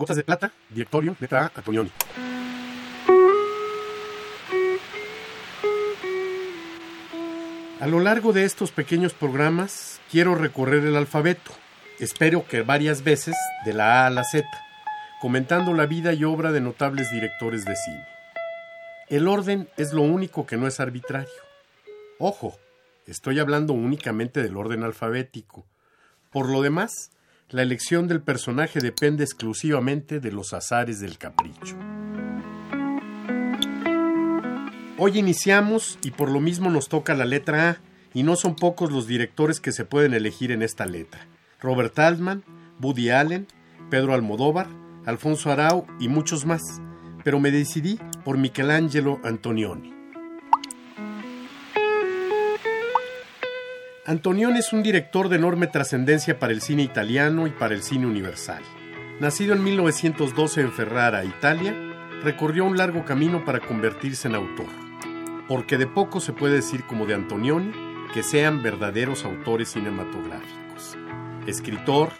Gotas de Plata, directorio, letra A, Antonioni. A lo largo de estos pequeños programas quiero recorrer el alfabeto, espero que varias veces de la A a la Z, comentando la vida y obra de notables directores de cine. El orden es lo único que no es arbitrario. Ojo, estoy hablando únicamente del orden alfabético. Por lo demás, la elección del personaje depende exclusivamente de los azares del capricho. Hoy iniciamos y por lo mismo nos toca la letra A, y no son pocos los directores que se pueden elegir en esta letra. Robert Altman, Woody Allen, Pedro Almodóvar, Alfonso Arau y muchos más, pero me decidí por Michelangelo Antonioni. Antonioni es un director de enorme trascendencia para el cine italiano y para el cine universal. Nacido en 1912 en Ferrara, Italia, recorrió un largo camino para convertirse en autor. Porque de poco se puede decir como de Antonioni que sean verdaderos autores cinematográficos. Escritor,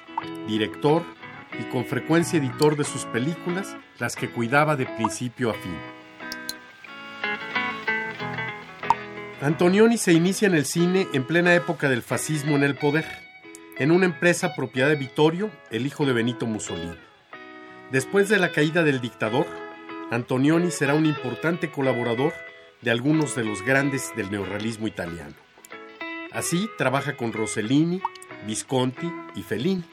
director y con frecuencia editor de sus películas, las que cuidaba de principio a fin. Antonioni se inicia en el cine en plena época del fascismo en el poder, en una empresa propiedad de Vittorio, el hijo de Benito Mussolini. Después de la caída del dictador, Antonioni será un importante colaborador de algunos de los grandes del neorrealismo italiano. Así trabaja con Rossellini, Visconti y Fellini,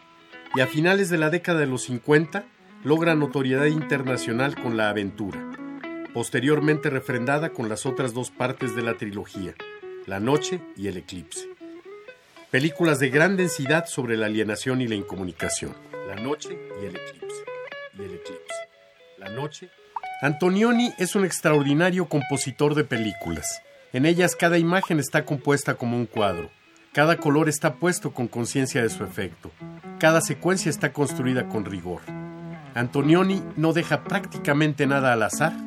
y a finales de la década de los 50 logra notoriedad internacional con La Aventura, posteriormente refrendada con las otras dos partes de la trilogía, La Noche y El Eclipse. Películas de gran densidad sobre la alienación y la incomunicación. La Noche y El Eclipse. Y El Eclipse. La Noche. Antonioni es un extraordinario compositor de películas. En ellas cada imagen está compuesta como un cuadro. Cada color está puesto con conciencia de su efecto. Cada secuencia está construida con rigor. Antonioni no deja prácticamente nada al azar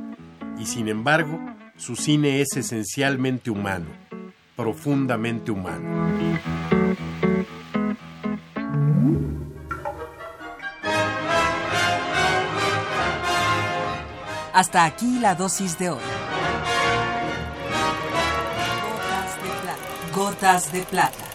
y sin embargo su cine es esencialmente humano, profundamente humano. Hasta aquí la dosis de hoy. Gotas de plata. Gotas de plata.